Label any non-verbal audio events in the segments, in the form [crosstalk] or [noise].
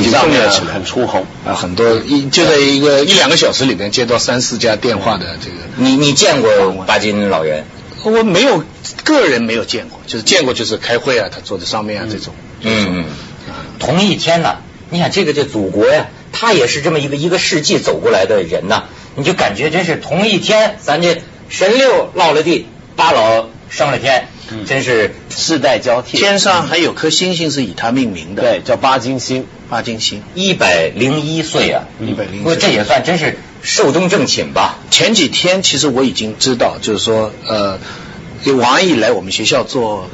们媒体上面很出红啊，很多一就在一个一两个小时里边接到三四家电话的这个。你你见过巴金老人？我没有个人没有见过，就是见过就是开会啊，他坐在上面啊这种。嗯嗯。同一天呢，你想这个这祖国呀，他也是这么一个一个世纪走过来的人呐，你就感觉真是同一天，咱这神六落了地，八老升了天。真是世代交替，天上还有颗星星是以他命名的，对，叫巴金星，巴金星，一百零一岁啊，一百零，不过这也算真是寿终正寝吧。前几天其实我已经知道，就是说，呃，王安忆来我们学校做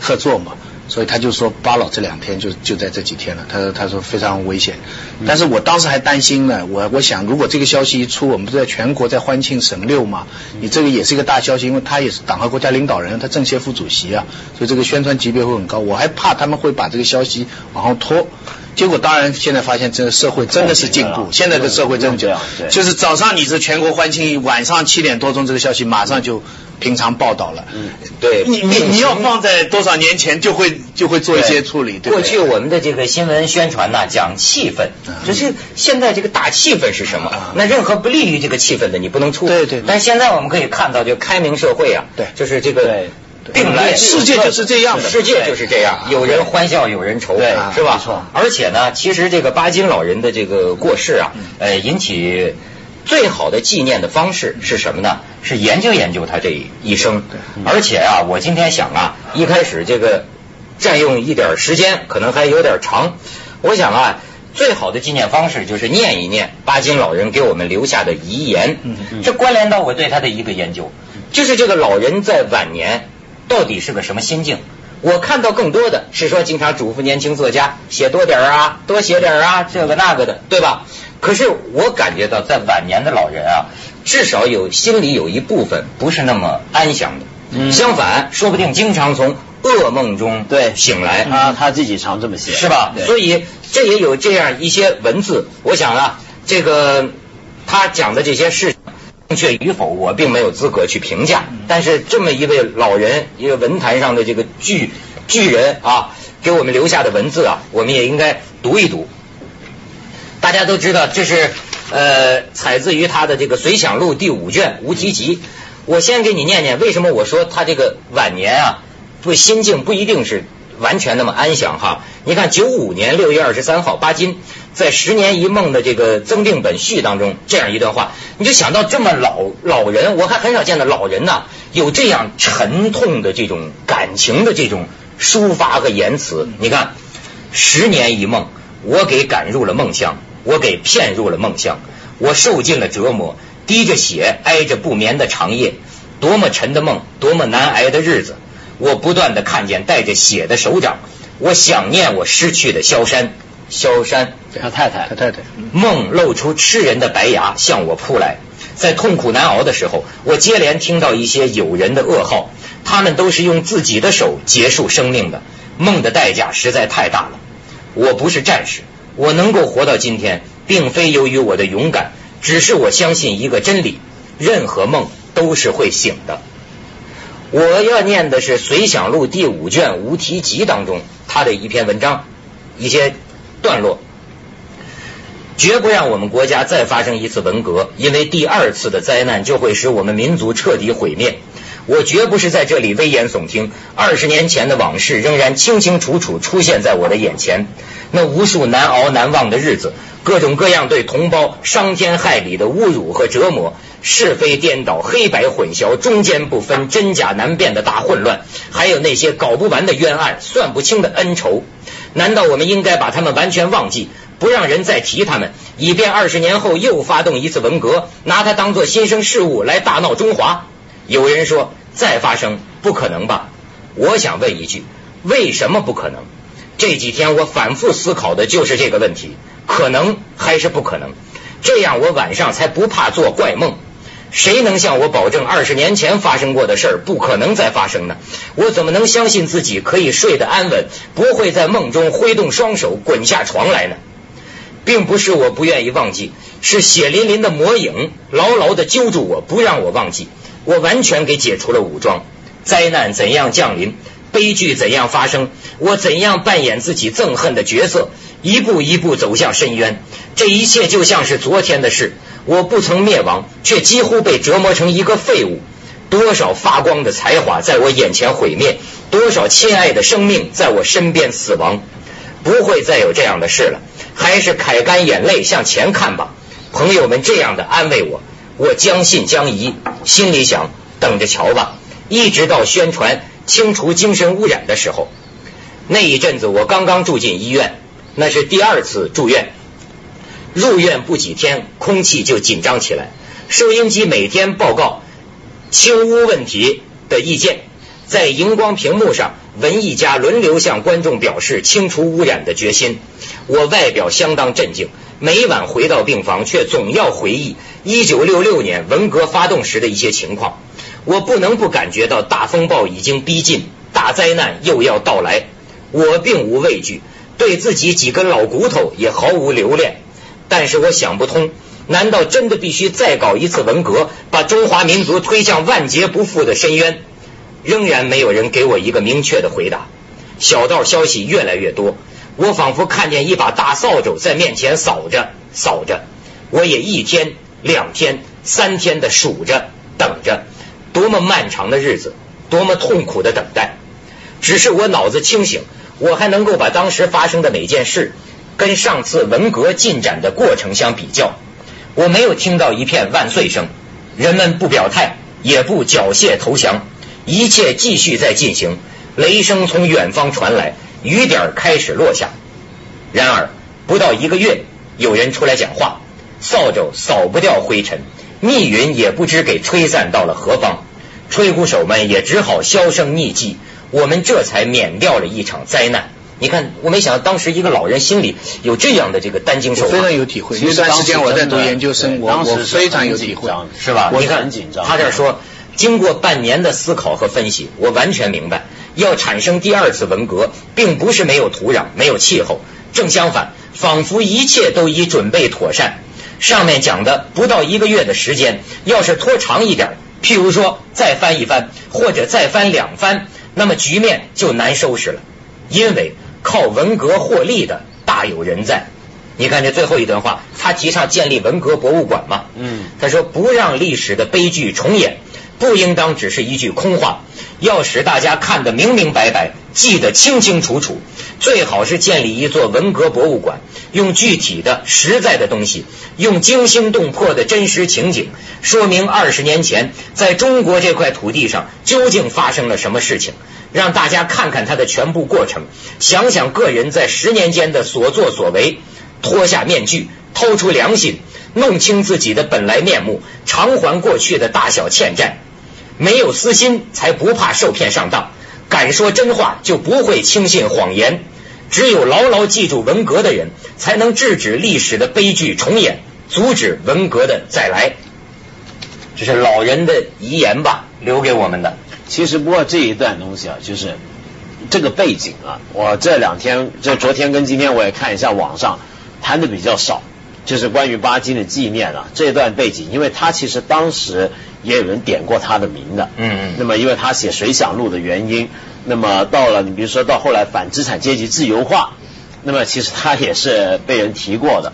客座嘛。所以他就说巴老这两天就就在这几天了，他说他说非常危险，但是我当时还担心呢，我我想如果这个消息一出，我们不是在全国在欢庆神六嘛，你这个也是一个大消息，因为他也是党和国家领导人，他政协副主席啊，所以这个宣传级别会很高，我还怕他们会把这个消息往后拖，结果当然现在发现这个社会真的是进步，现在的社会真的这样，就是早上你是全国欢庆，晚上七点多钟这个消息马上就。平常报道了，嗯，对，你你你要放在多少年前就会就会做一些处理。过去我们的这个新闻宣传呢，讲气氛，就是现在这个打气氛是什么？那任何不利于这个气氛的，你不能出。对对。但现在我们可以看到，就开明社会啊，对，就是这个并来世界就是这样的，世界就是这样，有人欢笑，有人愁，对是吧？而且呢，其实这个巴金老人的这个过世啊，呃，引起。最好的纪念的方式是什么呢？是研究研究他这一生。而且啊，我今天想啊，一开始这个占用一点时间，可能还有点长。我想啊，最好的纪念方式就是念一念巴金老人给我们留下的遗言。这关联到我对他的一个研究，就是这个老人在晚年到底是个什么心境？我看到更多的是说，经常嘱咐年轻作家写多点啊，多写点啊，这个那个的，对吧？可是我感觉到，在晚年的老人啊，至少有心里有一部分不是那么安详的。嗯相反，说不定经常从噩梦中对醒来啊。他自己常这么写，是吧？所以这也有这样一些文字。我想啊，这个他讲的这些事正确与否，我并没有资格去评价。但是这么一位老人，一个文坛上的这个巨巨人啊，给我们留下的文字啊，我们也应该读一读。大家都知道，这是呃采自于他的这个《随想录》第五卷无极集。我先给你念念，为什么我说他这个晚年啊，不心境不一定是完全那么安详哈？你看，九五年六月二十三号，巴金在《十年一梦》的这个增订本序当中，这样一段话，你就想到这么老老人，我还很少见到老人呐，有这样沉痛的这种感情的这种抒发和言辞。你看，《十年一梦》，我给赶入了梦乡。我给骗入了梦乡，我受尽了折磨，滴着血，挨着不眠的长夜，多么沉的梦，多么难挨的日子。我不断的看见带着血的手掌，我想念我失去的萧山，萧山，他太太，他太太。梦露出吃人的白牙向我扑来，在痛苦难熬的时候，我接连听到一些友人的噩耗，他们都是用自己的手结束生命的。梦的代价实在太大了，我不是战士。我能够活到今天，并非由于我的勇敢，只是我相信一个真理：任何梦都是会醒的。我要念的是《随想录》第五卷无题集当中他的一篇文章，一些段落。绝不让我们国家再发生一次文革，因为第二次的灾难就会使我们民族彻底毁灭。我绝不是在这里危言耸听，二十年前的往事仍然清清楚楚出现在我的眼前。那无数难熬难忘的日子，各种各样对同胞伤天害理的侮辱和折磨，是非颠倒、黑白混淆、中间不分、真假难辨的大混乱，还有那些搞不完的冤案、算不清的恩仇，难道我们应该把他们完全忘记，不让人再提他们，以便二十年后又发动一次文革，拿它当做新生事物来大闹中华？有人说再发生不可能吧？我想问一句，为什么不可能？这几天我反复思考的就是这个问题：可能还是不可能？这样我晚上才不怕做怪梦。谁能向我保证二十年前发生过的事儿不可能再发生呢？我怎么能相信自己可以睡得安稳，不会在梦中挥动双手滚下床来呢？并不是我不愿意忘记，是血淋淋的魔影牢牢的揪住我不让我忘记。我完全给解除了武装。灾难怎样降临？悲剧怎样发生，我怎样扮演自己憎恨的角色，一步一步走向深渊。这一切就像是昨天的事，我不曾灭亡，却几乎被折磨成一个废物。多少发光的才华在我眼前毁灭，多少亲爱的生命在我身边死亡。不会再有这样的事了，还是揩干眼泪向前看吧。朋友们这样的安慰我，我将信将疑，心里想等着瞧吧。一直到宣传清除精神污染的时候，那一阵子我刚刚住进医院，那是第二次住院。入院不几天，空气就紧张起来，收音机每天报告清污问题的意见，在荧光屏幕上。文艺家轮流向观众表示清除污染的决心。我外表相当镇静，每晚回到病房，却总要回忆1966年文革发动时的一些情况。我不能不感觉到大风暴已经逼近，大灾难又要到来。我并无畏惧，对自己几根老骨头也毫无留恋。但是我想不通，难道真的必须再搞一次文革，把中华民族推向万劫不复的深渊？仍然没有人给我一个明确的回答。小道消息越来越多，我仿佛看见一把大扫帚在面前扫着扫着。我也一天、两天、三天的数着、等着，多么漫长的日子，多么痛苦的等待。只是我脑子清醒，我还能够把当时发生的每件事跟上次文革进展的过程相比较。我没有听到一片万岁声，人们不表态，也不缴械投降。一切继续在进行，雷声从远方传来，雨点开始落下。然而不到一个月，有人出来讲话，扫帚扫不掉灰尘，密云也不知给吹散到了何方，吹鼓手们也只好销声匿迹，我们这才免掉了一场灾难。你看，我没想到当时一个老人心里有这样的这个担惊受怕，非常有体会。那段时间我在读研究生，我我非常有体会，是吧？我很紧张。他这说。经过半年的思考和分析，我完全明白，要产生第二次文革，并不是没有土壤、没有气候，正相反，仿佛一切都已准备妥善。上面讲的不到一个月的时间，要是拖长一点，譬如说再翻一翻，或者再翻两番，那么局面就难收拾了。因为靠文革获利的大有人在。你看这最后一段话，他提倡建立文革博物馆嘛？嗯，他说不让历史的悲剧重演。不应当只是一句空话，要使大家看得明明白白，记得清清楚楚。最好是建立一座文革博物馆，用具体的、实在的东西，用惊心动魄的真实情景，说明二十年前在中国这块土地上究竟发生了什么事情，让大家看看它的全部过程，想想个人在十年间的所作所为，脱下面具，掏出良心，弄清自己的本来面目，偿还过去的大小欠债。没有私心，才不怕受骗上当；敢说真话，就不会轻信谎言。只有牢牢记住文革的人，才能制止历史的悲剧重演，阻止文革的再来。这是老人的遗言吧，留给我们的。其实，不过这一段东西啊，就是这个背景啊，我这两天，就昨天跟今天，我也看一下网上谈的比较少，就是关于巴金的纪念啊这段背景，因为他其实当时。也有人点过他的名的，嗯嗯，那么因为他写《水响录》的原因，那么到了你比如说到后来反资产阶级自由化，那么其实他也是被人提过的。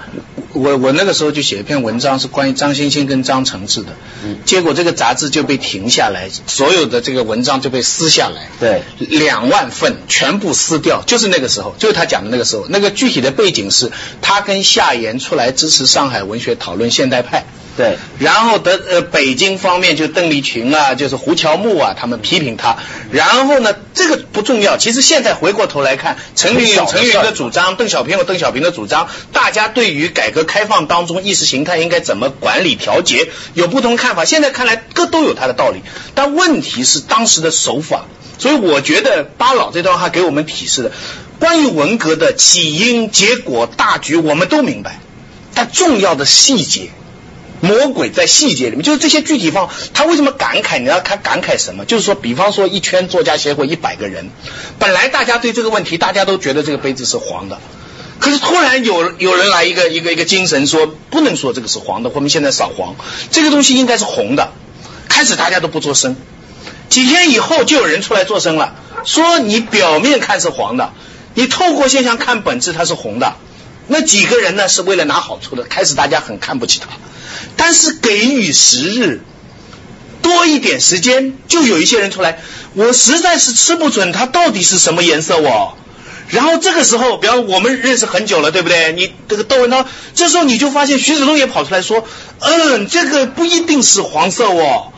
我我那个时候就写一篇文章是关于张欣欣跟张承志的，嗯，结果这个杂志就被停下来，所有的这个文章就被撕下来，对，两万份全部撕掉，就是那个时候，就是他讲的那个时候，那个具体的背景是他跟夏言出来支持上海文学讨论现代派。对，然后德呃北京方面就邓丽群啊，就是胡乔木啊，他们批评他。然后呢，这个不重要。其实现在回过头来看，陈云有陈云的主张，邓小平有邓小平的主张，大家对于改革开放当中意识形态应该怎么管理调节有不同看法。现在看来各都有他的道理，但问题是当时的手法。所以我觉得巴老这段话给我们提示的，关于文革的起因、结果、大局，我们都明白，但重要的细节。魔鬼在细节里面，就是这些具体方，他为什么感慨？你要看感慨什么？就是说，比方说一圈作家协会一百个人，本来大家对这个问题，大家都觉得这个杯子是黄的，可是突然有有人来一个一个一个精神说，不能说这个是黄的，我们现在扫黄，这个东西应该是红的。开始大家都不作声，几天以后就有人出来作声了，说你表面看是黄的，你透过现象看本质它是红的。那几个人呢是为了拿好处的，开始大家很看不起他，但是给予时日多一点时间，就有一些人出来，我实在是吃不准它到底是什么颜色哦。然后这个时候，比方我们认识很久了，对不对？你这个窦文涛，这时候你就发现徐子东也跑出来说，嗯，这个不一定是黄色哦。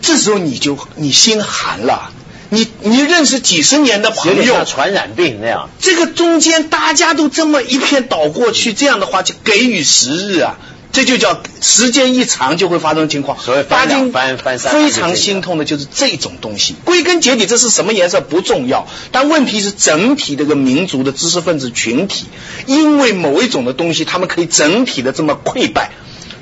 这时候你就你心寒了，你你认识几十年的朋友，传染病那样，这个中间大家都这么一片倒过去，这样的话就给予时日啊。这就叫时间一长就会发生情况。所以翻两翻翻三，非常心痛的就是这种东西。归根结底，这是什么颜色不重要，但问题是整体这个民族的知识分子群体，因为某一种的东西，他们可以整体的这么溃败，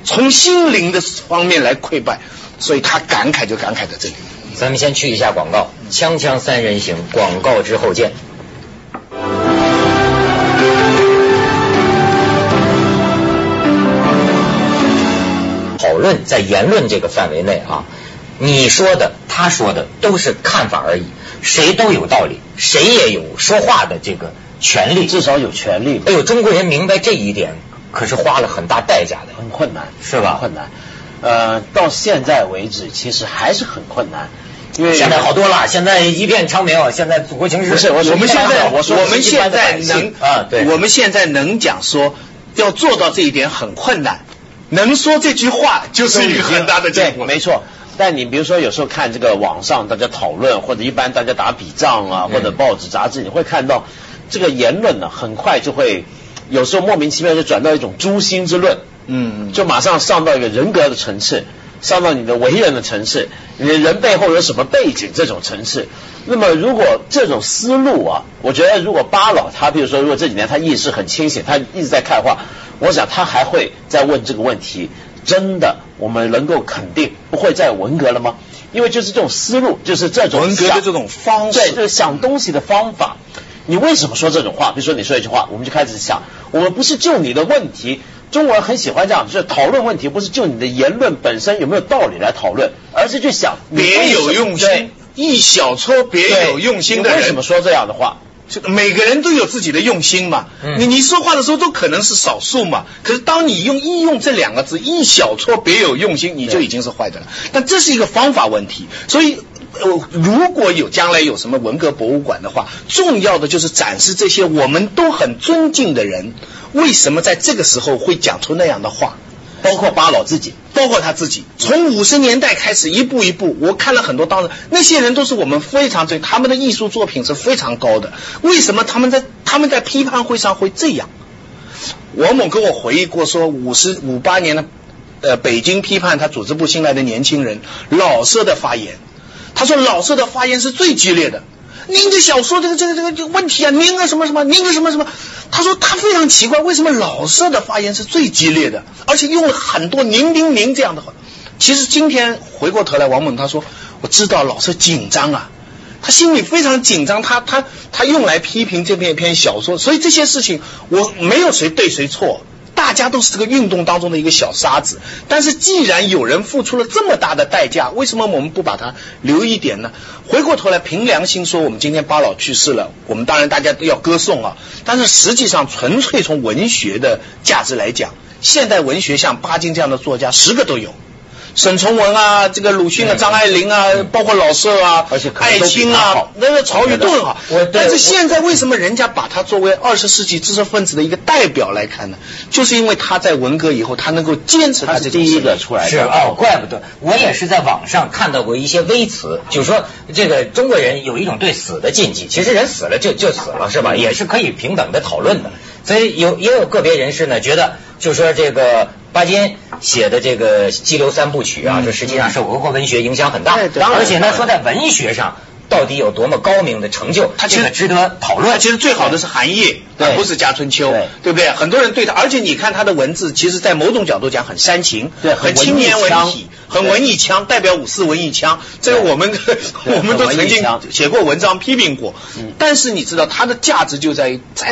从心灵的方面来溃败，所以他感慨就感慨在这里。咱们先去一下广告，锵锵三人行，广告之后见。讨论在言论这个范围内啊，你说的、他说的都是看法而已，谁都有道理，谁也有说话的这个权利，至少有权利。哎呦，中国人明白这一点，可是花了很大代价的，很困难，是吧？困难。呃，到现在为止，其实还是很困难，因为现在好多了，现在一片昌明，现在祖国情势不是我们现在，我说我们现在能啊，对，我们现在能讲说要做到这一点很困难。能说这句话就是一个很大的进步，没错。但你比如说有时候看这个网上大家讨论，或者一般大家打笔仗啊，或者报纸杂志，你会看到这个言论呢，很快就会有时候莫名其妙就转到一种诛心之论，嗯，就马上上到一个人格的层次，上到你的为人的层次，你的人背后有什么背景这种层次。那么如果这种思路啊，我觉得如果巴老他比如说如果这几年他意识很清醒，他一直在看话。我想他还会再问这个问题，真的我们能够肯定不会再文革了吗？因为就是这种思路，就是这种文革的这种方式，对，就是想东西的方法。你为什么说这种话？比如说你说一句话，我们就开始想，我们不是就你的问题，中国人很喜欢这样，就是讨论问题，不是就你的言论本身有没有道理来讨论，而是去想别有用心，一小撮别有用心的人为什么说这样的话？每个人都有自己的用心嘛，你你说话的时候都可能是少数嘛，可是当你用“应用”这两个字，一小撮别有用心，你就已经是坏的了。但这是一个方法问题，所以呃，如果有将来有什么文革博物馆的话，重要的就是展示这些我们都很尊敬的人，为什么在这个时候会讲出那样的话。包括巴老自己，包括他自己，从五十年代开始，一步一步，我看了很多，当时那些人都是我们非常尊，他们的艺术作品是非常高的。为什么他们在他们在批判会上会这样？王猛跟我回忆过，说五十五八年的呃北京批判他组织部新来的年轻人老舍的发言，他说老舍的发言是最激烈的。您的小说这个这个这个这个问题啊，您个什么什么，您个什么什么？他说他非常奇怪，为什么老舍的发言是最激烈的，而且用了很多“您您您”这样的话。其实今天回过头来，王猛他说，我知道老舍紧张啊，他心里非常紧张，他他他用来批评这篇篇小说，所以这些事情我没有谁对谁错。大家都是这个运动当中的一个小沙子，但是既然有人付出了这么大的代价，为什么我们不把它留一点呢？回过头来凭良心说，我们今天巴老去世了，我们当然大家都要歌颂啊。但是实际上，纯粹从文学的价值来讲，现代文学像巴金这样的作家十个都有。沈从文啊，这个鲁迅啊，张爱玲啊，包括老舍啊，而且艾青啊，那个曹禺都很好。但是现在为什么人家把他作为二十世纪知识分子的一个代表来看呢？就是因为他在文革以后，他能够坚持他是第一个出来的。是哦，怪不得我也是在网上看到过一些微词，就是说这个中国人有一种对死的禁忌。其实人死了就就死了，是吧？也是可以平等的讨论的。所以有也有个别人士呢，觉得就说这个。巴金写的这个《激流三部曲》啊，这实际上受俄国文学影响很大，而且呢，说在文学上到底有多么高明的成就，他其实值得讨论。其实最好的是韩愈，而不是家春秋，对不对？很多人对他，而且你看他的文字，其实在某种角度讲很煽情，对，很青年文体，很文艺腔，代表五四文艺腔。这个我们 [laughs] 我们都曾经写过文章批评过。但是你知道，它的价值就在于在。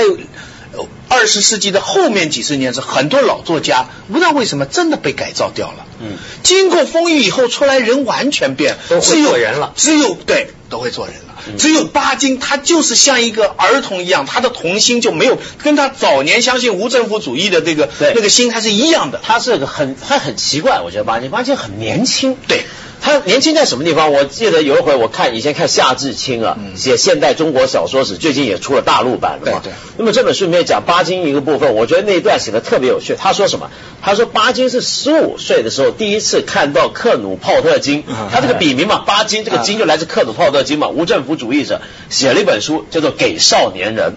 二十世纪的后面几十年是很多老作家，不知道为什么真的被改造掉了。嗯，经过风雨以后出来人完全变，都会只有做人了只有对都会做人了。嗯只有巴金，他就是像一个儿童一样，他的童心就没有跟他早年相信无政府主义的这个那个心态是一样的。他是个很他很奇怪，我觉得巴金巴金很年轻，对他年轻在什么地方？我记得有一回我看以前看夏志清啊，嗯写现代中国小说史，最近也出了大陆版了嘛。对对那么这本书里面讲巴金一个部分，我觉得那一段写的特别有趣。他说什么？他说巴金是十五岁的时候第一次看到克努泡特金，嗯他这个笔名嘛，巴金这个金就来自克努泡特金嘛，无政府主义者写了一本书叫做《给少年人》。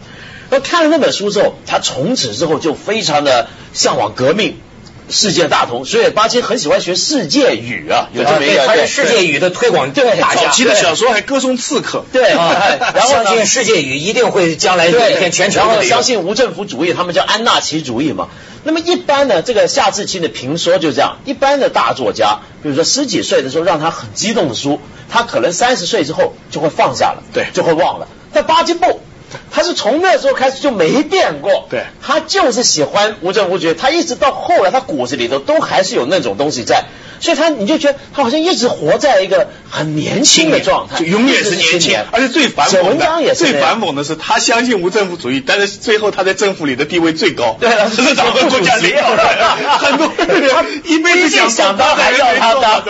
那看了那本书之后，他从此之后就非常的向往革命。世界大同，所以巴金很喜欢学世界语啊，有这么一个，他对是世界语的推广对大家。早期的小说还歌颂刺客。对，啊然后呢相信世界语一定会将来有一天全球然后相信无政府主义，他们叫安纳奇主义嘛。那么一般呢这个夏志清的评说就这样，一般的大作家，比如说十几岁的时候让他很激动的书，他可能三十岁之后就会放下了，对就会忘了。但巴金不。他是从那时候开始就没变过，对。他就是喜欢无政府主义，他一直到后来，他骨子里头都还是有那种东西在，所以他你就觉得他好像一直活在一个很年轻的状态，就永远是年轻而且最反文讽的，最章也是那样。反讽的是，他相信无政府主义，但是最后他在政府里的地位最高，对啊 [laughs] 是党和国家领导人，[laughs] 很多人一辈子想想当还要他当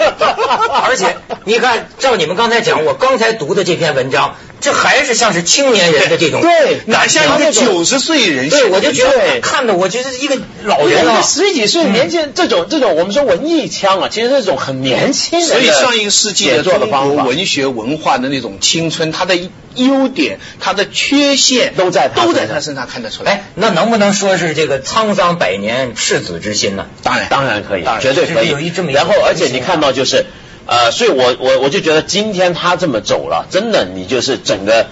而且你看，照你们刚才讲，我刚才读的这篇文章，这还是像是青年人的这种对哪像一个九十岁人对，我就觉得看的我觉得一个老对人啊。十几岁年轻人这种这种我们说文艺腔啊，其实是一种很年轻人的所以上一个世纪的中。国文学文化的那种青春，它的优点、它的缺陷都在他都在身上他身上看得出来。哎，那能不能说是这个沧桑百年赤子之心呢？当然当然可以绝对可以。有一这么然后而且你看到就是，呃，所以我我我就觉得今天他这么走了，真的你就是整个。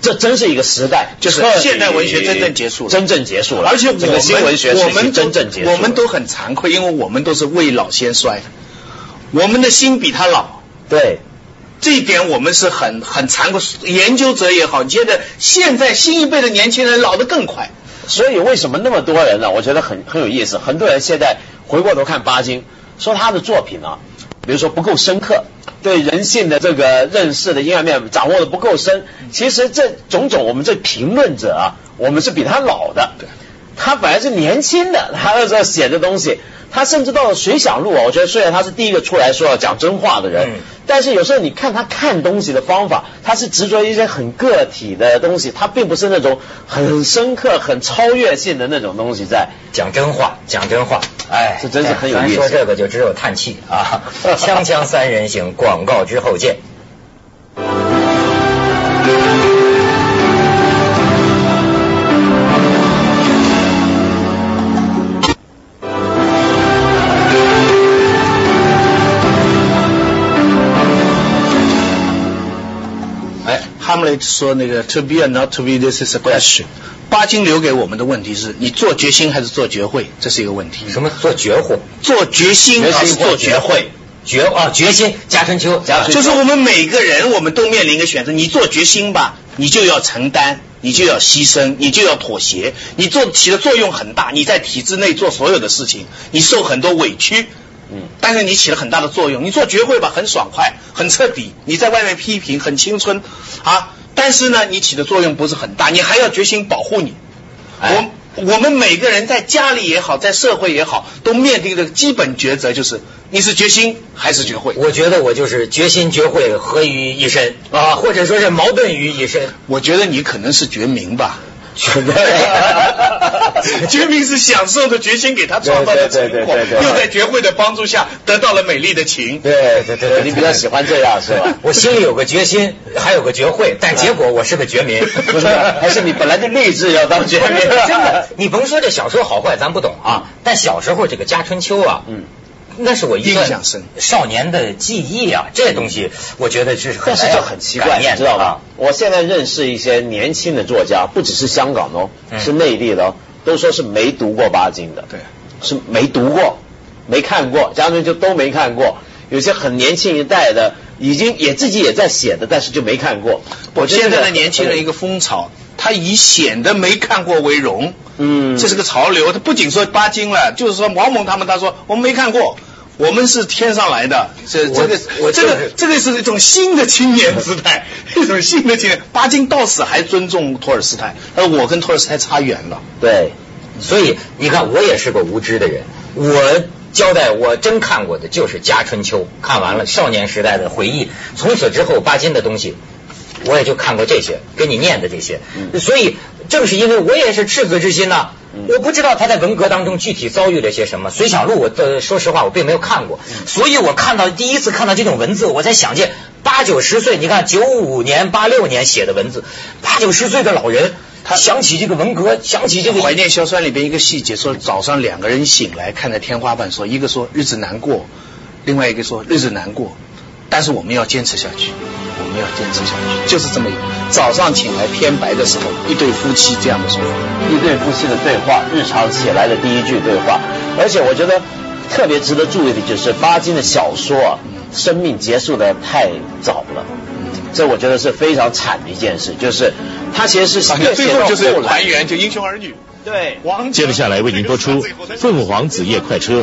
这真是一个时代，就是现代文学真正结束了真正结束了。而且我们整个新文学我们真正结束了，我们都很惭愧，因为我们都是未老先衰，我们的心比他老。对这一点我们是很很惭愧，研究者也好，觉得现在新一辈的年轻人老得更快。所以为什么那么多人呢？我觉得很很有意思。很多人现在回过头看巴金，说他的作品啊，比如说不够深刻，对人性的这个认识的阴暗面掌握的不够深。其实这种种，我们这评论者啊，我们是比他老的。对，他本来是年轻的，他那时候写的东西，他甚至到了《水响录》啊，我觉得虽然他是第一个出来说要讲真话的人，嗯但是有时候你看他看东西的方法，他是执着一些很个体的东西，他并不是那种很深刻、很超越性的那种东西在。讲真话，讲真话，哎，这真是很有意思咱说这个就只有叹气啊！[laughs] 锵锵三人行，广告之后见。哎，哈姆雷特说那个 to be or not to be, this is a question。巴金留给我们的问题是你做决心还是做绝会，这是一个问题。什么做绝活？做决心还是做绝会？绝啊，决心。贾春秋，贾春秋就是我们每个人，我们都面临一个选择。你做决心吧，你就要承担，你就要牺牲，你就要妥协。你做起的作用很大，你在体制内做所有的事情，你受很多委屈，嗯，但是你起了很大的作用。你做绝会吧，很爽快，很彻底。你在外面批评，很青春啊，但是呢，你起的作用不是很大，你还要决心保护你。哎我我们每个人在家里也好，在社会也好，都面临的基本抉择，就是你是决心还是绝会。我觉得我就是决心绝会合于一身啊，或者说是矛盾于一身。我觉得你可能是绝明吧。绝绝民是享受的决心给他创造的成果，对对对对对又在绝会的帮助下得到了美丽的情。对对对对，你比较喜欢这样是吧？我心里有个决心，还有个绝会，但结果我是个绝民。不是，还是你本来就立志要当绝民？真的，你甭说这小说好坏，咱不懂啊。但小时候这个家春秋啊，嗯，那是我印象深少年的记忆啊。这东西我觉得是很但是就很奇怪，你知道吧？我现在认识一些年轻的作家，不只是香港的哦，嗯是内地的哦，都说是没读过巴金的，对，是没读过，没看过，家人就都没看过。有些很年轻一代的，已经也自己也在写的，但是就没看过。我觉得现在的年轻人一个风潮，他以显得没看过为荣。嗯这是个潮流。他不仅说巴金了，就是说王蒙他们，他说我们没看过。我们是天上来的，这这个这个这个是一种新的青年姿态，[laughs] 一种新的青年。巴金到死还尊重托尔斯泰，而我跟托尔斯泰差远了。对，所以你看，我也是个无知的人。我交代，我真看过的就是《家春秋》，看完了少年时代的回忆。从此之后，巴金的东西，我也就看过这些，跟你念的这些。所以正是因为我也是赤子之心呐、我不知道他在文革当中具体遭遇了些什么。《随想录》我的说实话我并没有看过，所以我看到第一次看到这种文字，我才想见八九十岁，你看九五年、八六年写的文字，八九十岁的老人，他想起这个文革，想起这个怀念硝酸里边一个细节，说早上两个人醒来看着天花板说，一个说日子难过，另外一个说日子难过，但是我们要坚持下去，我们要坚持下去，就是这么一个。早上醒来偏白的时候，一对夫妻这样的说法。一对夫妻的对话，日常起来的第一句对话，而且我觉得特别值得注意的就是巴金的小说啊，生命结束的太早了。这我觉得是非常惨的一件事，就是他其实是越写到后来，圆，就英雄儿女。对，王接着下来为您播出《凤凰子夜快车》。